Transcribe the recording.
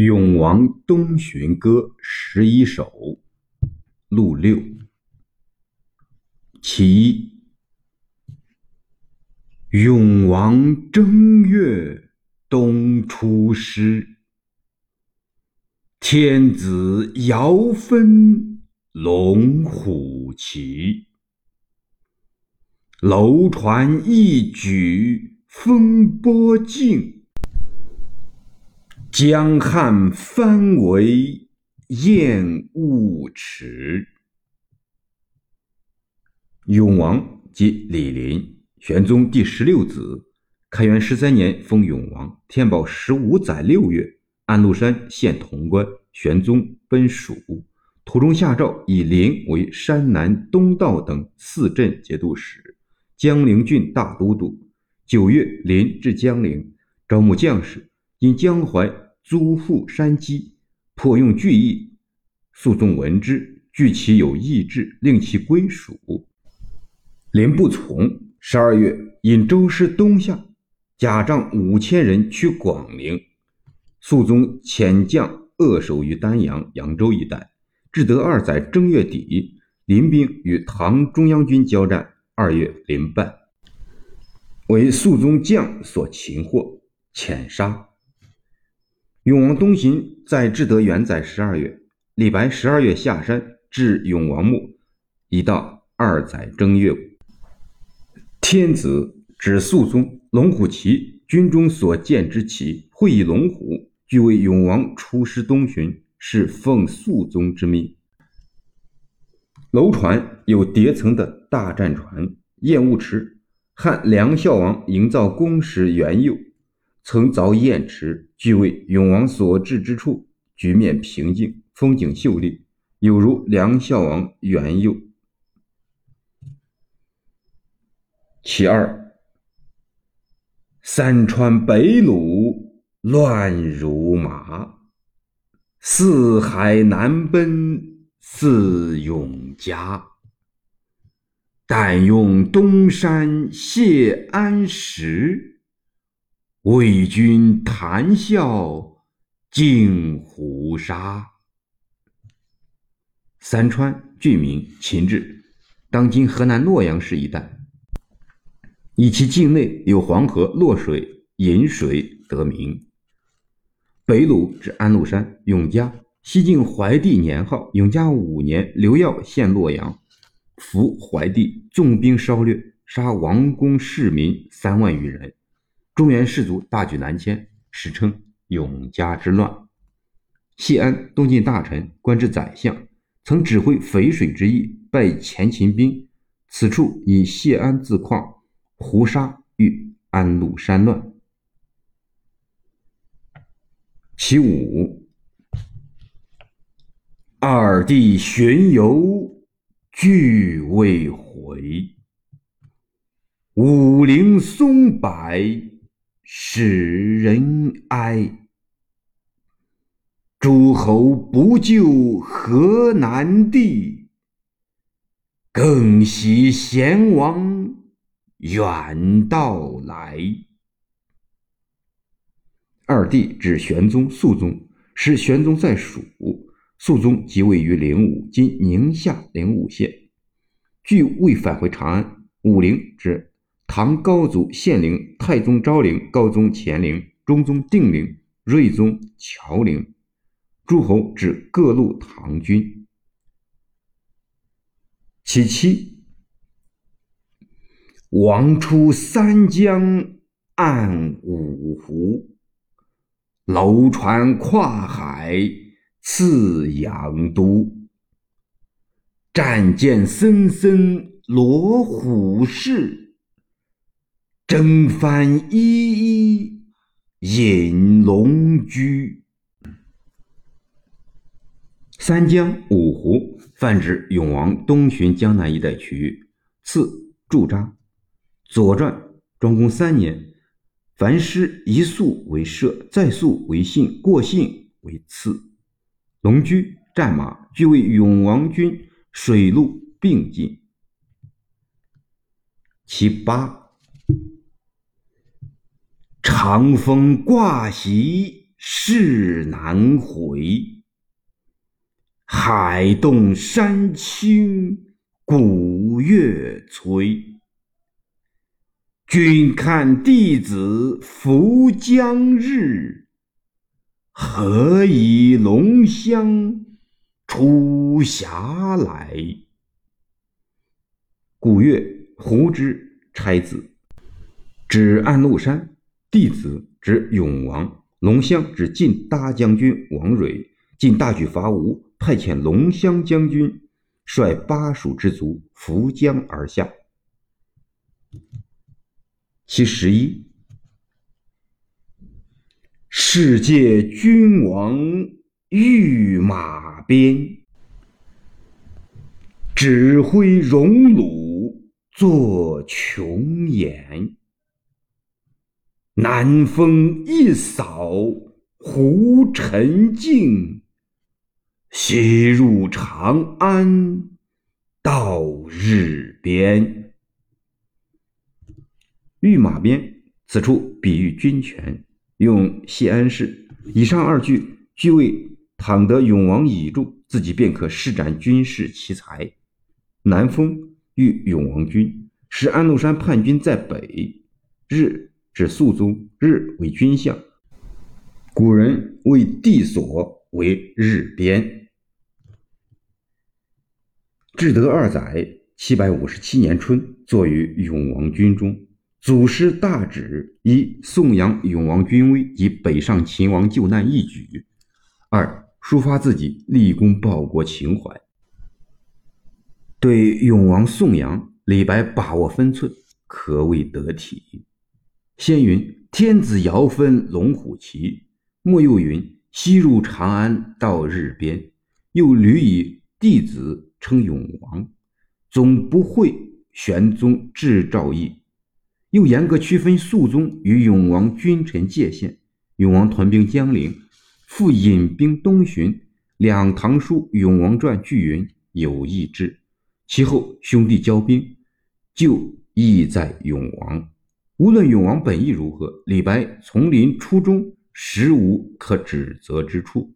《永王东巡歌》十一首，陆六。其一，永王正月东出师，天子遥分龙虎旗，楼船一举风波静。江汉翻为燕雾池。永王即李林，玄宗第十六子。开元十三年封永王，天宝十五载六月，安禄山献潼关，玄宗奔蜀，途中下诏以林为山南东道等四镇节度使，江陵郡大都督。九月，林至江陵，招募将士。因江淮租赋山积，颇用巨役。肃宗闻之，惧其有异志，令其归属。林不从。十二月，引周师东下，假仗五千人去广陵。肃宗遣将扼守于丹阳、扬州一带。至德二载正月底，林兵与唐中央军交战。二月，林败，为肃宗将所擒获，遣杀。永王东巡在至德元载十二月，李白十二月下山至永王墓，已到二载正月。天子指肃宗龙虎旗，军中所见之旗，会以龙虎，据为永王出师东巡，是奉肃宗之命。楼船有叠层的大战船，燕雾池，汉梁孝王营造宫时元佑。曾凿堰池，俱为永王所至之处，局面平静，风景秀丽，有如梁孝王元佑。其二，三川北虏乱如麻，四海南奔似永嘉。但用东山谢安石。为君谈笑尽胡沙。三川郡名秦治，当今河南洛阳市一带，以其境内有黄河洛水引水得名。北鲁指安禄山、永嘉。西晋怀帝年号永嘉五年，刘耀陷洛阳，俘怀帝，纵兵烧掠，杀王公市民三万余人。中原士族大举南迁，史称永嘉之乱。谢安，东晋大臣，官至宰相，曾指挥淝水之役，败前秦兵。此处以谢安自况，胡沙遇安禄山乱。其五，二弟巡游俱未回，武陵松柏。使人哀，诸侯不救河南地，更喜贤王远道来。二弟指玄宗、肃宗，是玄宗在蜀，肃宗即位于灵武（今宁夏灵武县），据未返回长安。武陵指。唐高祖献陵、太宗昭陵、高宗乾陵、中宗定陵、睿宗乔陵，诸侯指各路唐军。其七，王出三江暗五湖，楼船跨海次阳都，战舰森森罗虎式。征帆依依引龙驹，三江五湖泛指永王东巡江南一带区域。次驻扎，《左传》庄公三年，凡师一宿为射，再宿为信，过信为次。龙驹战马，俱为永王军水陆并进。其八。长风挂席事难回。海动山清古月催。君看弟子扶将日，何以龙香出峡来？古月，胡之差字，指安禄山；弟子指永王；龙骧指晋大将军王蕊。晋大举伐吴，派遣龙骧将军率巴蜀之卒扶江而下。其十一，世界君王御马鞭，指挥荣辱作琼岩。南风一扫胡尘境，西入长安到日边。御马鞭，此处比喻军权，用谢安氏。以上二句俱为倘得永王倚助，自己便可施展军事奇才。南风遇永王军，使安禄山叛军在北。日指肃宗，日为君相。古人为地所为日边。至德二载（七百五十七年春），坐于永王军中。祖师大旨：一、颂扬永王军威及北上秦王救难义举；二、抒发自己立功报国情怀。对永王颂扬，李白把握分寸，可谓得体。先云：“天子遥分龙虎旗。”莫又云：“西入长安到日边。”又屡以弟子称永王，总不会玄宗至诏意。又严格区分肃宗与永王君臣界限。永王屯兵江陵，复引兵东巡。《两唐书·永王传》据云：“有意之。”其后兄弟交兵，就意在永王。无论永王本意如何，李白从临初衷实无可指责之处。